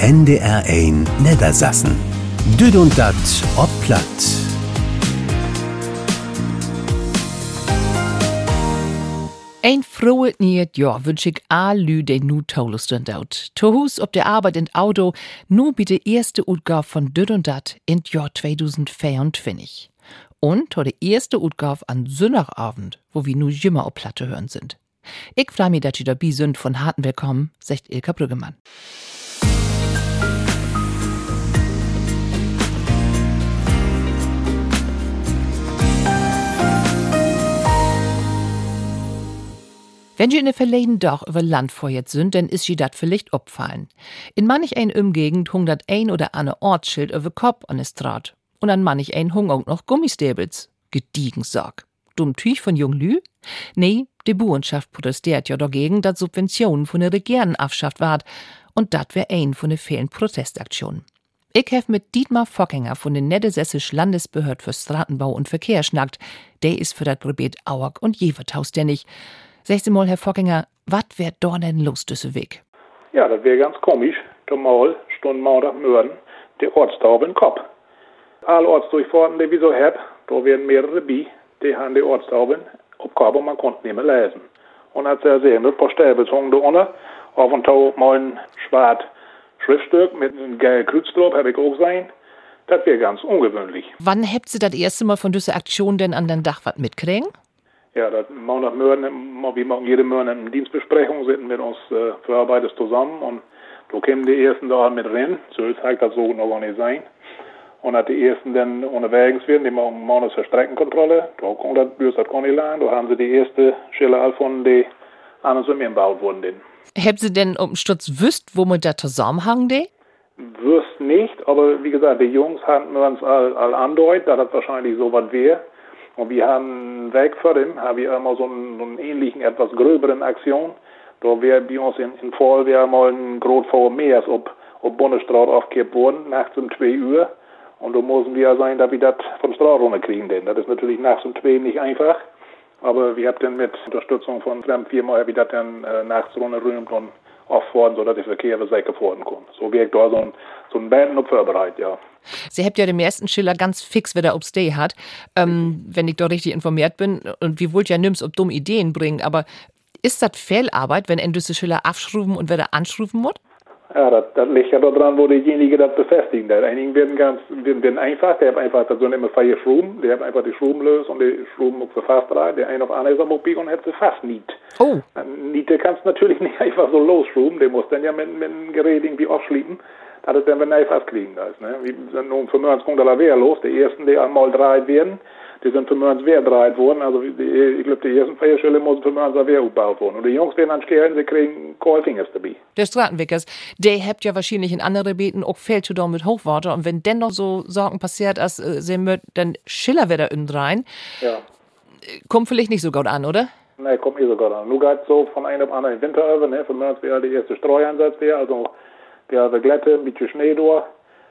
NDR1 Niedersassen. Düd und dat ob platt. Ein frohes neues Jahr wünsche ich alle, die nu Taulusten daut. To Hus ob der Arbeit in Auto, nu bitte erste Utgabe von Düd und Dat in Jahr 2024. Und der erste Utgabe an Sonnabend, wo wir nu jimmer auf Platte hören sind. Ich freu mich, dass ihr dabei sind von harten Willkommen, sagt Ilka Brüggemann. Wenn ihr in der verlegen Dach über Land vorjet sind, dann ist sie dat vielleicht opfallen. In manch ein Umgegend hung dat ein oder andere Ortsschild über Kopf an es Draht. Und an manch ein hung auch noch Gummistäbels. Gediegen Sorg. Dumm Tüch von Jung Lü? Nee, die Buhrenschaft protestiert ja dagegen, dass Subventionen von der Regierung abschafft ward. Und dat wär ein von den vielen Protestaktionen. Ich hef mit Dietmar Fockinger von den Niedersächsisch Landesbehörd für Straßenbau und Verkehr schnackt. Der ist für dat Gebiet Auerk und Jevertaus der Sechste Mal, Herr Fockinger, wat wär da denn los, Weg? Ja, das wäre ganz komisch. Zumal stund Mauer Mörden der Ortstaube in Kopf. Alle Ortsdurchfahrten, die wir so hab, da werden mehrere bi, die haben die Ortstauben auf Kopf und man konnte nicht mehr lesen. Und als er sehen, ein paar Stäbe hungen da unter, auf und Tau mal ein schwarz Schriftstück mit einem gelben Kreuz drauf, habe ich auch gesehen. Das wäre ganz ungewöhnlich. Wann habt ihr das erste Mal von dieser Aktion denn an den Dach was mitkriegen? Ja, das Monat Mörden, wir machen jede Monat eine Dienstbesprechung, sitzen mit uns äh, Verarbeiters zusammen und da kämen die ersten da mit rein. So ist halt das so noch nicht sein. Und hat die ersten dann unterwegs werden, die machen Monats für Streckenkontrolle. Da kommt das, das gar nicht lang. Da haben sie die erste Schiller von die an so mir gebaut wurden. Denn. Habt Sie denn um Stutz wüsst, wo man da zusammenhang de? Wüsst nicht, aber wie gesagt, die Jungs hatten uns all, all andeutet, dass das wahrscheinlich so was wäre. Und wir haben weg vor dem, haben wir immer so einen, so einen ähnlichen, etwas gröberen Aktion. Da wäre bei uns in, in Voll wäre mal ein Grot vor Meers ob, ob Bundesstraße aufgekippt worden, nachts um 2 Uhr. Und da müssen wir ja sein, dass wir das von Straße runterkriegen, denn das ist natürlich nachts um 2 nicht einfach. Aber wir haben dann mit Unterstützung von Fremdfirmen, habe ich das dann äh, nachts runterrühmt und auffahren, sodass der Verkehr sicher fahren kann. So wirkt da so ein, so ein Band noch vorbereitet, ja. Sie habt ja den ersten Schiller ganz fix, wer ob's Day hat, ähm, wenn ich da richtig informiert bin. Und wie wollt ja nimm's, ob dumme Ideen bringen, aber ist das Fehlarbeit, wenn endliche Schiller abschruben und wer da anschruben muss? Ja, das, das liegt ja daran, wo diejenige das befestigen. Der einigen werden ganz werden, werden einfach, der hat einfach, das sind immer vier Schruben, der hat einfach die Schruben löst und die Schruben auf der fast rein, der eine auf einer ist am und hat sie fast niet. Oh. Niete kannst natürlich nicht einfach so losschruben, der muss dann ja mit, mit einem Gerät irgendwie aufschließen, dass es wenn er fast kriegen da ist, ne. Wie sind nun 95 kommt der Wehr los, die ersten, die einmal drei werden, die sind für uns Wehr dreit worden. Also die, ich glaube, die ersten vier Stellen müssen für uns Wehr gebaut worden. Und die Jungs werden dann scheren, sie kriegen Kohlfingers dabei. Der Stratenwickers, der habt ja wahrscheinlich in andere Beten auch Feldtudor mit Hochwater. Und wenn dennoch so Sorgen passiert, als äh, sie mit, dann Schiller wieder in rein. Ja. Kommt vielleicht nicht so gut an, oder? Nee, kommt nicht so gut an. Nur geht so von einem anderen Winter ne? Für uns wäre der erste Streueinsatz der, also wir haben Glätte, ein bisschen Schnee durch.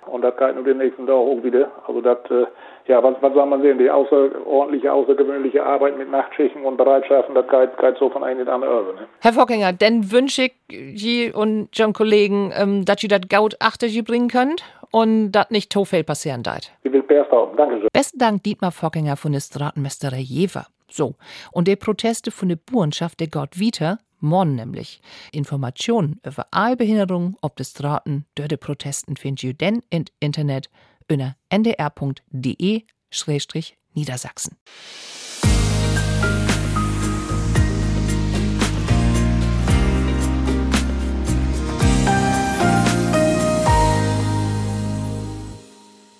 Und das geht nur den nächsten Tag auch wieder. Also das, äh, ja, was, was soll man sehen? Die außerordentliche, außergewöhnliche Arbeit mit Nachtschichten und Bereitschaften, das geht, geht so von einem in den anderen. Ne? Herr Fockinger, dann wünsche ich Sie und Ihren Kollegen, ähm, dass ihr das Gaut achter bringen könnt und das nicht to viel passieren darf. Ich will best haben. Dankeschön. Besten Dank Dietmar Fockinger von der Stratenmeisterei Jever. So, und die Proteste von der Buhrenschaft der Gott Vita morgen nämlich. Informationen über alle Behinderungen ob des Straßen, dörde Protesten findet ihr denn im Internet unter ndr.de-niedersachsen.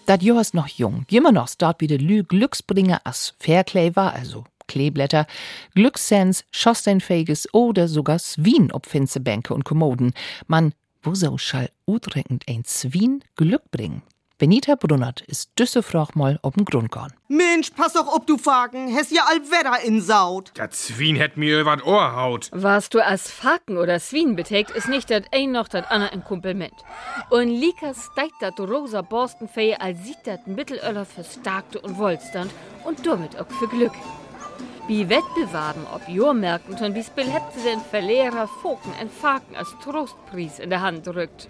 Dat Jahr ist noch jung. Immer noch dort wie de Lü Glücksbringer as Fairclay war, also Kleeblätter, Glückssens, schorsteinfähiges oder sogar Swien ob Finzebänke und Kommoden. Man, wo so schall utreckend ein Swien Glück bringen? Benita Brunnert ist düsse Frach mal ob'n Grund gorn. Mensch, pass doch ob du Faken, hast ja all Wetter in Saut. Dat Zwien hätt mir übert Ohr haut. Was du als Faken oder Swien beträgt, ist nicht dat ein noch dat andere ein Kompliment. Und Lika steigt dat rosa Borstenfee als sieht dat Mittelöller für Starkte und Wohlstand und damit auch für Glück. Bi Wettbewerben ob op merken hun wie spil den Verlehrer Foken en Faken als Trostpries in der Hand drückt.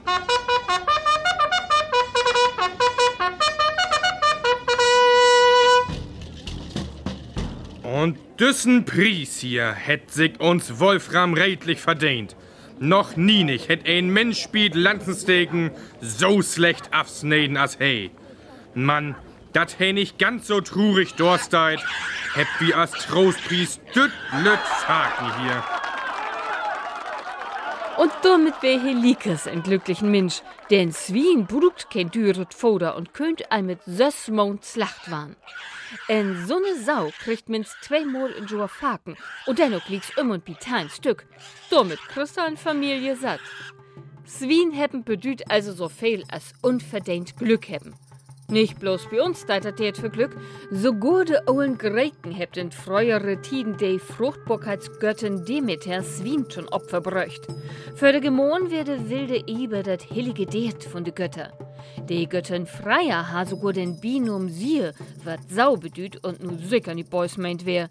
Und düssen Pries hier hätt sich uns Wolfram redlich verdient. Noch nie nicht hätt ein Mensch spielt Lanzensteken so schlecht absneden als hey. Mann, dat hey nicht ganz so trurig dorsteit, hätt wie als Trostpries düt lüt Faken hier. Und damit wär hier Likes ein glücklichen Mensch, denn Swien brugt kein düret Foder und könnt ein mit Sössmond Slacht waren. En so ne Sau kriegt minst zweimal in Joa Faken und dennoch liegt's um und ein Stück. Damit kriegst ein Familie satt. Swien hebben bedüht also so viel als unverdient Glück hebben. Nicht bloß bei uns deitertiert für Glück, so gute Owen Greken hebt in freuere Tiden de Fruchtbarkeitsgöttin Demeter Swien schon Opfer bräucht. Für de Gemorn werde wilde Eber dat heilige Deet von de Götter. De Göttin Freya ha sogar den Binum Siehe, wat Sau bedüht und nu sicher nie Boys meint wer.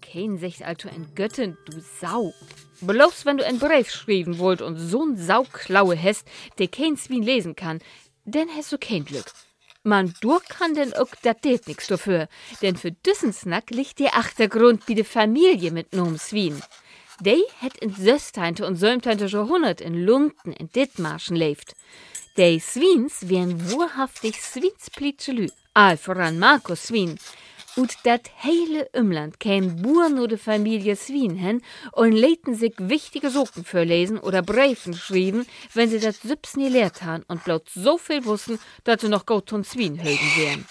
Kein sich also ein Göttin, du Sau. Bloß wenn du ein Brief schreiben wollt und so'n Sauklaue hast, der kein Swien lesen kann, denn hast du kein Glück. Man durch kann denn auch dat det nix dafür, denn für diesen Snack liegt der Achtergrund wie de Familie mit nom Swien. Dei het in Sösteinte und Sömteinte Jahrhundert in Lunden in Dithmarschen lebt. Dei Swiens wären wahrhaftig Swiensplitschelü, all voran Markus Swien. Und dat heile Umland käm Buren oder Familie Swien hin und läten sich wichtige Socken lesen oder Briefen schrieben, wenn sie dat Süps nie lehrt han und bloß so viel wussten, dass sie noch gut und Swien hölden wären.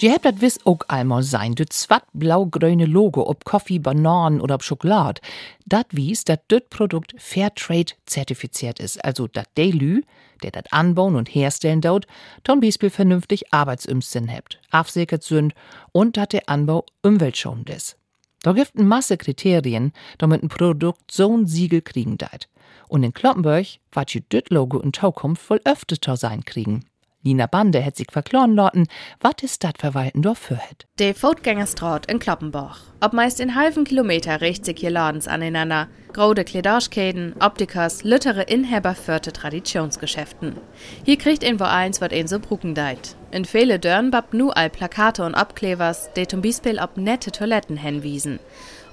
Je hebt dat wis ook einmal sein, du zwat blau-grüne Logo ob Kaffee, Bananen oder ob Schokolade. Dat wies, dat dit Produkt Fairtrade zertifiziert ist, also dat Delü, der dat anbauen und herstellen dort, ton Beispiel vernünftig Arbeitsumsinn hebt, afsäkert sind und dat der Anbau umweltschonend ist. Da gibt ein Masse Kriterien, damit ein Produkt so ein Siegel kriegen deit. Und in Kloppenburg wat je dit Logo in Zukunft wohl öfter sein kriegen. Nina Bande het sich verkloren lauten, wat is Stadtverwalten dort für het. De Fotgängerstraat in Kloppenbach. Ob meist in halben Kilometer richt sich hier Ladens aneinander. Grode Kledarschkäden, Optikers, lüttere Inhaber führte Traditionsgeschäften. Hier kriegt ein wo eins, wat ein so brucken deit. In viele Dörren bab nu all Plakate und Abklevers, de zum Beispiel ob nette Toiletten hinwiesen.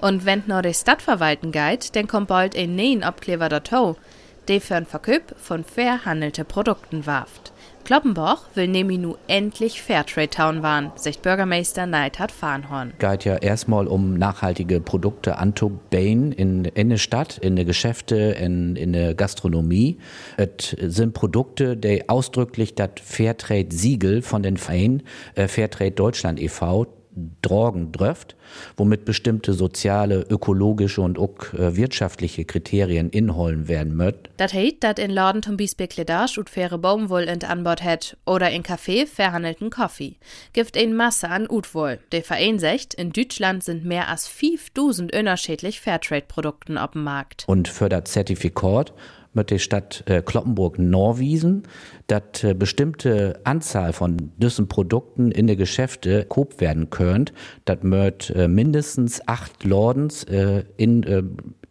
Und wenn nur de Stadtverwalten geht, dann kommt bald ein neuen Abklever dato, de für ein Verköp von fair handelte Produkten warft. Kloppenbach will nämlich nu endlich Fairtrade Town waren, sagt Bürgermeister Neidhard Farnhorn. Geht ja erstmal um nachhaltige Produkte anzubauen in, in der Stadt, in der Geschäfte, in, in der Gastronomie. Es sind Produkte, die ausdrücklich das Fairtrade-Siegel von den Verein äh, Fairtrade Deutschland e.V. Drogen dröft, womit bestimmte soziale, ökologische und auch äh, wirtschaftliche Kriterien inholen werden möt. Dat heit, dat in Laden zum Beispiel Kledage und faire Baumwoll in Anbord het oder in Café verhandelten Kaffee. Gibt ein Masse an Utwoll. Der Verein sagt, in Deutschland sind mehr als 5000 unterschiedlich Fairtrade-Produkten auf dem Markt. Und für das Zertifikat mit der Stadt äh, Kloppenburg Norwiesen, dass äh, bestimmte Anzahl von diesen Produkten in den Geschäfte koop werden könnt, dat möt äh, mindestens acht Lordens äh, in äh,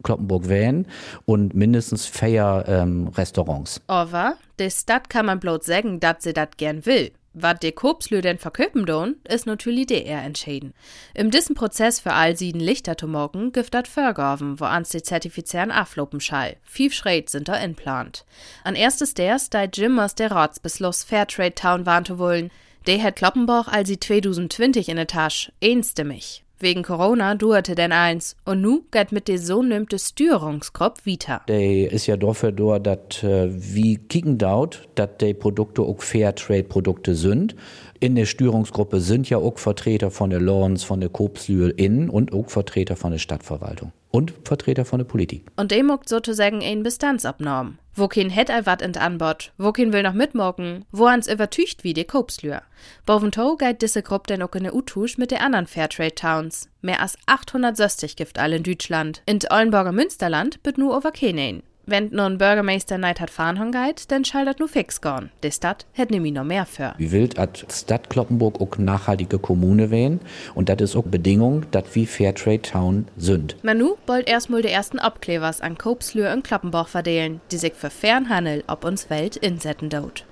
Kloppenburg wählen und mindestens vier ähm, Restaurants. Aber die Stadt kann man bloß sagen, dass sie das gern will. Was de Kopslö denn verköpen don, ist natürlich der entschieden. Im dissen Prozess für all sieden Lichter zu morgen gibt dat Förgaven, wo ans die Zertifizieren aflopen schall. Fief Schritt sind da inplant. An erstes ders, da Jim aus der Ratsbeschluss Fairtrade Town warnte wollen, der hat Kloppenbach als sie 2020 in der Tasche, einstimmig. Wegen Corona dauerte denn eins. Und nu geht mit de so nimmte Störungskrop weiter. Der ist ja dafür da, dass äh, wie kicken daut, dass die Produkte auch Fairtrade-Produkte sind. In der Störungsgruppe sind ja auch Vertreter von der Lawrence, von der Kopslühl innen und auch Vertreter von der Stadtverwaltung und Vertreter von der Politik. Und dem muckt sozusagen ein Bestandsabnorm. Wo kein het wat ent Anbot, wo kein will noch mitmorgen, wo ans übertücht wie die Kopslür. Boventow geht diese Gruppe denn auch in der Utusch mit den anderen Fairtrade Towns. Mehr als 860 gibt all in Deutschland. In Ollenburger Münsterland wird nur over Kenein. Wenn nun Bürgermeister Neid hat fahren geht, dann schall das nur fix gone. Die Stadt hätt nämlich noch mehr für. Wie wild at Stadt Kloppenburg auch nachhaltige Kommune wählen und das ist auch Bedingung, dass wie Fairtrade Town sind. Manu wollt erstmal die ersten Abklebers an Kopslür und Kloppenbach verdelen, die sich für Fernhandel ob uns Welt insetten dort.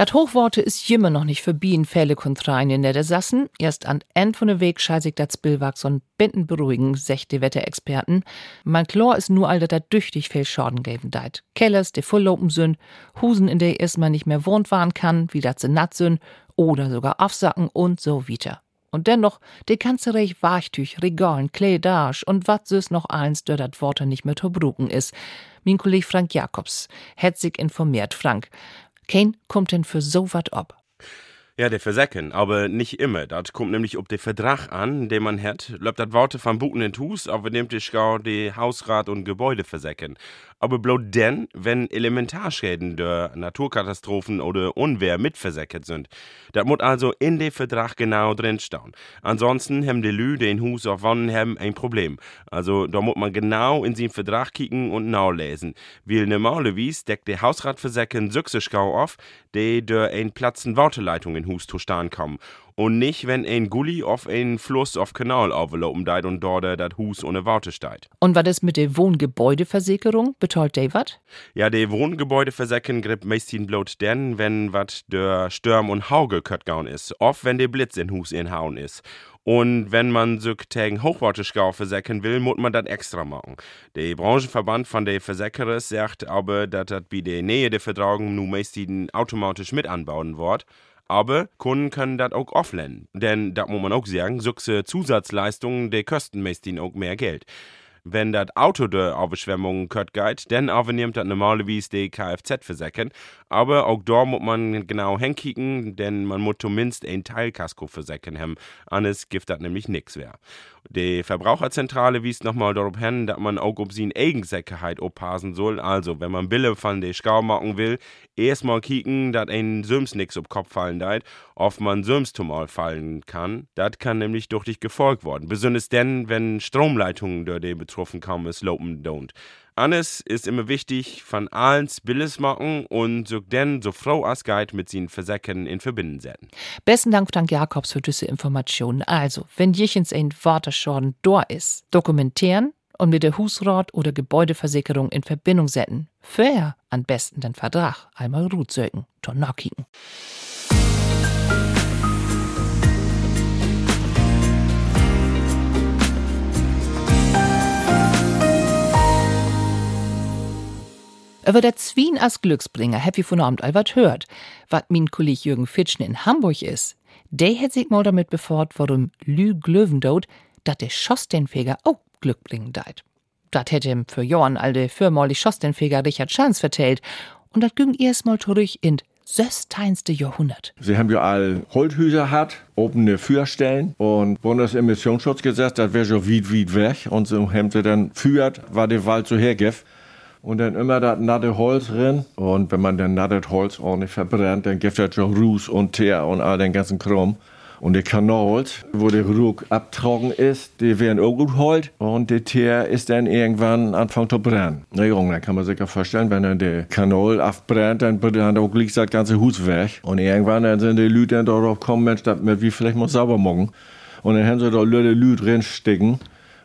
Dat Hochworte ist jimmer noch nicht für Bien Fälle kontrein in der Sassen. Erst an End von der Weg sich dat Spillwag son binden beruhigen, sechte Wetterexperten. Mein Chlor ist nur all dat da düchtig viel Schaden geben deit. Kellers, die volllopen sind, Husen, in der erst mal nicht mehr wohnt waren kann, wie dat se natt sind, oder sogar aufsacken und so weiter. Und dennoch, de ganze Reich Wachtüch, Regalen, Kleidage und wat süß noch eins, der dat Worte nicht mehr verbruchen is. Mein Kollege Frank Jakobs sich informiert, Frank. Kein kommt denn für so wat ob? Ja, der Versäcken, aber nicht immer. Das kommt nämlich ob der Vertrag an, den man hat. Läuft das Worte vom Buten in Hus, aber nimmt ich gar die Hausrat und Gebäude versäcken aber bloß denn, wenn Elementarschäden der Naturkatastrophen oder Unwehr mitversäckert sind. Das muss also in dem Vertrag genau drinstehen. Ansonsten haben die Lü den Hus auf Wonnen haben ein Problem. Also da muss man genau in den Vertrag kicken und nachlesen. Weil normalerweise deckt der Hausratversäcken Süchsischgau auf, die durch ein Platzen Warteleitung in Hus zu stehen kommen und nicht, wenn ein Gully auf einen Fluss auf Kanal auflaufen deit und dort das Hus ohne Worte steht. Und was ist mit der Wohngebäudeversicherung? Betalt David? Ja, die Wohngebäudeversicherung gibt meistens bloß denn, wenn wat der Sturm und Hagel gaun ist. Oft, wenn der Blitz in Hus inhauen ist. Und wenn man so gegen Hochwarteschau versäcken will, muss man das extra machen. Der Branchenverband von der Versicherer sagt aber, dass das bei der Nähe der Vertragung nun meistens automatisch mit anbauen wird. Aber Kunden können das auch offline. Denn da muss man auch sagen, solche Zusatzleistungen, die kosten meistens auch mehr Geld. Wenn das Auto der Überschwemmungen kört geht, dann übernimmt das normalerweise die Kfz-Versicherung. Aber auch da muss man genau hinkicken, denn man muss zumindest ein Teilkasko versichern haben. Anders gibt das nämlich nichts mehr. Die Verbraucherzentrale wies nochmal darauf hin, dass man auch auf seine Eigensicherheit aufpassen soll. Also, wenn man Bille von der Schau machen will, erstmal kicken, dass ein Süms nix auf Kopf fallen deit, ob man Süms zumal fallen kann. Das kann nämlich durch dich gefolgt worden. Besonders denn, wenn Stromleitungen durch die betroffen kommen, es lopen don't. Annes ist immer wichtig, von allen Billes machen und so denn so Frau als Guide mit seinen Versäcken in Verbindung setzen. Besten Dank, Frank Jakobs, für diese Informationen. Also, wenn jechens ein Waterschaden da ist, dokumentieren und mit der Husrat oder Gebäudeversicherung in Verbindung setzen. Vorher am besten den Vertrag einmal gut söken, Über der Zwien als Glücksbringer ich von Abend Albert hört. Wat min Kollege Jürgen Fitschen in Hamburg is, der hätt sich mal damit befort, warum Lü Glöwen dort, dat der Schosstenfeger auch Glück bringen deit. Dat hätte ihm für Johann alte fürmaulig Schosstenfeger Richard Schanz vertellt. Und dat ging erstmal zurück in sösteinste Jahrhundert. Sie haben ja all Holthüser hat, offene Führstellen und Bundesemissionsschutzgesetz, das wäre schon weit, weit weg. Und so haben sie dann führt, war der Wald so hergift und dann immer das natte Holz drin. Und wenn man dann nattes Holz ordentlich verbrennt, dann gibt es schon Ruß und Teer und all den ganzen Krumm. Und die Kanals, wo der Ruck abtrocken ist, die werden auch gut holt. Und der Teer ist dann irgendwann anfangen zu brennen. Na Junge, dann kann man sich ja vorstellen, wenn dann der Kanal abbrennt, dann brennt auch gleich das ganze Hus weg. Und irgendwann dann sind die Leute dann darauf gekommen, Mensch, das wir vielleicht mal sauber machen. Und dann haben sie da Leute Lüt reinstecken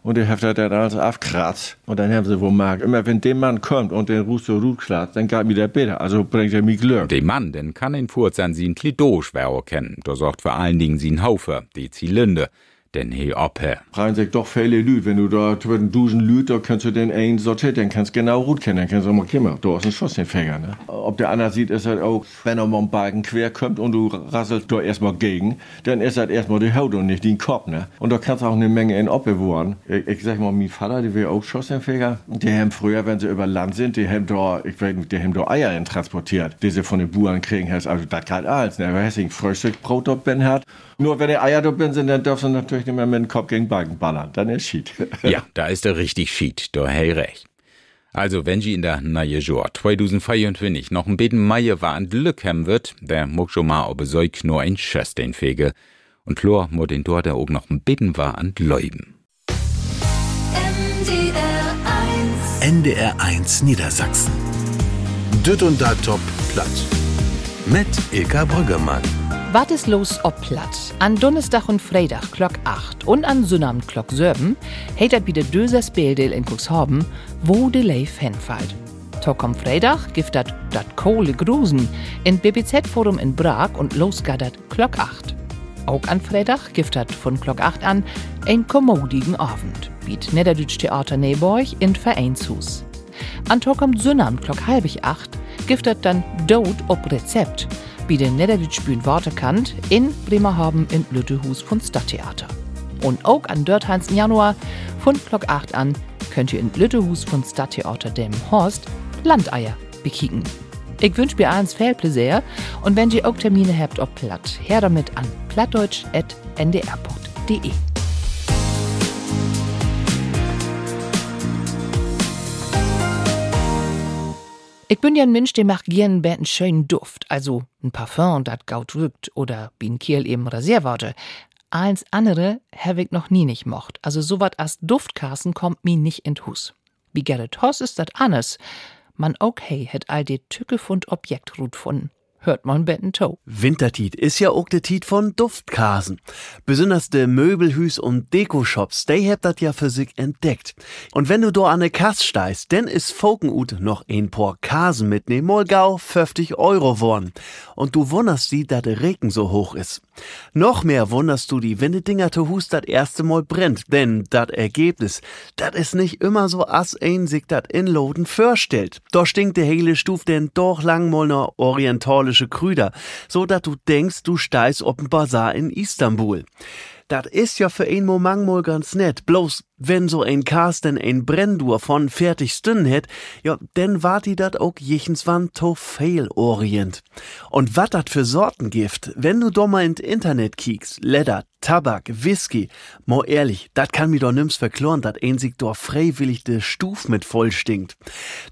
und der Hefter dann alles abkratzt. Und dann haben sie wohl gemerkt, immer wenn der Mann kommt und den Ruf so gut klagt, dann geht mir der besser. Also bringt er mich Glück. Der Mann, den kann in Furz an sie ein Klidoschwer kennen. Da sorgt vor allen Dingen sie ein Haufe, die Zylinder denn he oppe. Rein sich doch viele Lüd. Wenn du da zwischen Dusen Lüd, da kannst du den einen sortieren, dann kannst du genau gut kennen, dann kannst du mal kommen. Du hast einen Schuss den Fänger, ne? Ob der andere sieht, ist halt auch, wenn er mal einen Balken quer kommt und du rasselst da erstmal gegen, dann ist halt erstmal die Haut und nicht den Kopf, ne? Und da kannst du auch eine Menge in Oppe wohnen. Ich, ich sag mal, mein Vater, der wäre auch Schossenfäger. Die haben früher, wenn sie über Land sind, die haben da, ich weiß nicht, die haben da Eier transportiert, die sie von den Buren kriegen. Also, das kann alles, ne? Weil Frühstück Brot dort bin hat. Nur wenn die Eier da sind, dann dürfen sie natürlich nicht mehr mit dem Kopf gegen Balken ballern. Dann ist Schied. ja, da ist er richtig Schied. Da hey recht. Also, wenn sie in der neue Jahr 2024 noch ein bisschen Meier war und Glück haben wird, der muss schon mal ob nur ein Schöstein fege. Und Chlor muss den dort auch noch ein bisschen war und läuben. NDR 1 Niedersachsen. Düt und da top platt. Mit Ilka Brüggemann. Was ist los ob platt? An Donnerstag und Freitag Glock 8 und an Sonnabend Glock 7 hättet wieder Dösers Bildel in Cuxhaven, wo de Leif hinfällt. Tok am Freitag gibt dat dat Kohle Grusen in BBZ-Forum in Prag und losgattert Glock 8. Auch an Freitag gibt dat von Glock 8 an ein kommodigen Abend, biet Niederdütsch Theater Neborg in Vereinshus. An Tok am Sonnabend Glock halbig 8 gibt dat dann Dot ob Rezept, wie den Niederdütschbühn Worte kannt, in Bremerhaven im Lüttehus von Stadttheater. Und auch an Dörthans Januar von Glock 8 an könnt ihr in Lüttehus von Stadttheater dem Horst Landeier bekicken. Ich wünsche mir allen viel Pläsier und wenn ihr auch Termine habt ob platt, her damit an plattdeutsch.ndr.de. Ich bin ja ein Mensch, der macht gern einen schönen Duft, also ein Parfum, dat gaut wirkt oder wie ein Kiel eben Rasierworte. Eins andere habe ich noch nie nicht mocht, also so wat als Duftkassen kommt mi nicht in Hus. Wie Gerrit Hoss ist dat anders. Man okay het all de Tücke von Objektrut von. Hört man betten to. Wintertiet ist ja auch de Tiet von Duftkasen. Besonders de Möbelhüs und Dekoshops, die habt dat ja für sich entdeckt. Und wenn du do an ne Kass steist, denn is Fokenut noch ein paar Kasen mitnehmen, mal gau 50 Euro worn. Und du wunderst die, dat de Regen so hoch is. Noch mehr wunderst du die, wenn de Dinger to Hus dat erste Mal brennt, denn dat Ergebnis, dat is nicht immer so as ein sich dat in Loden vorstellt. Da stinkt de hele Stuf denn doch lang mal ne orientalische Krüder, so dat du denkst, du steigst op'n Bazar in Istanbul. Dat is ja für ein Moment mal ganz nett, bloß wenn so ein Carsten ein Brenndur von fertig Stunden hätt, ja, denn wart die dat auch jichens wann to fail orient. Und wat dat für Sorten gift, wenn du doch mal ins Internet kiekst, Leder, Tabak, Whisky, mo ehrlich, dat kann mi doch nimm's verkloren, dat ein sich doch freiwillig de Stuf mit voll stinkt.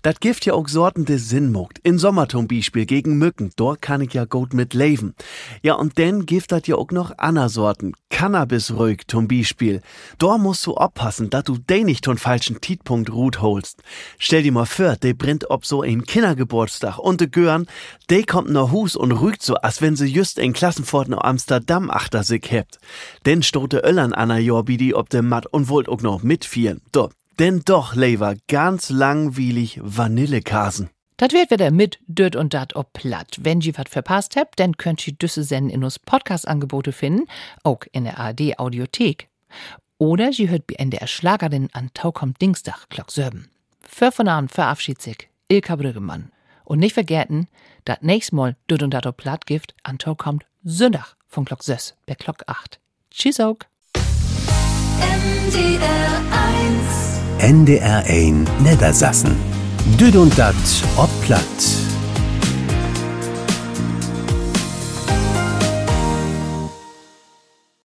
Dat gift ja auch Sorten de Sinn mogt. In Sommer zum Beispiel gegen Mücken, dort kann ich ja gut mit leben. Ja, und denn gift dat ja auch noch Anna Sorten. Cannabis-Rög zum Beispiel. Dort musst du oppassen, dat du de nicht ton falschen Tietpunkt Rut holst. Stell dir mal vor, de brennt ob so ein Kindergeburtstag und de Gören, de kommt nach Hus und rügt so, als wenn sie just ein Klassenfort nach Amsterdam achter sich hebt. Denn stote Öllern Anna Jorbidi ob de Matt und wollt auch noch mitfieren. Do, denn doch, Lever, ganz langweilig Vanillekasen. Dat wird wieder mit Död und Dat ob platt. Wenn ihr wat verpasst habt, dann könnt ihr Düsse senden in uns Podcast-Angebote finden, auch in der ARD Audiothek. Oder ihr hört bei NDR Schlagerin an Taukommt Dienstag, Glock 7. Für von Abend verabschiedet sich Ilka Brüggemann. Und nicht vergessen, dat nächst Mal Död und Dat ob platt gift an Taukommt Sonntag von Glock 6 bei Glock 8. Tschüss auch. NDR 1 NDR 1 Niedersassen. Düd und Dat ob platt.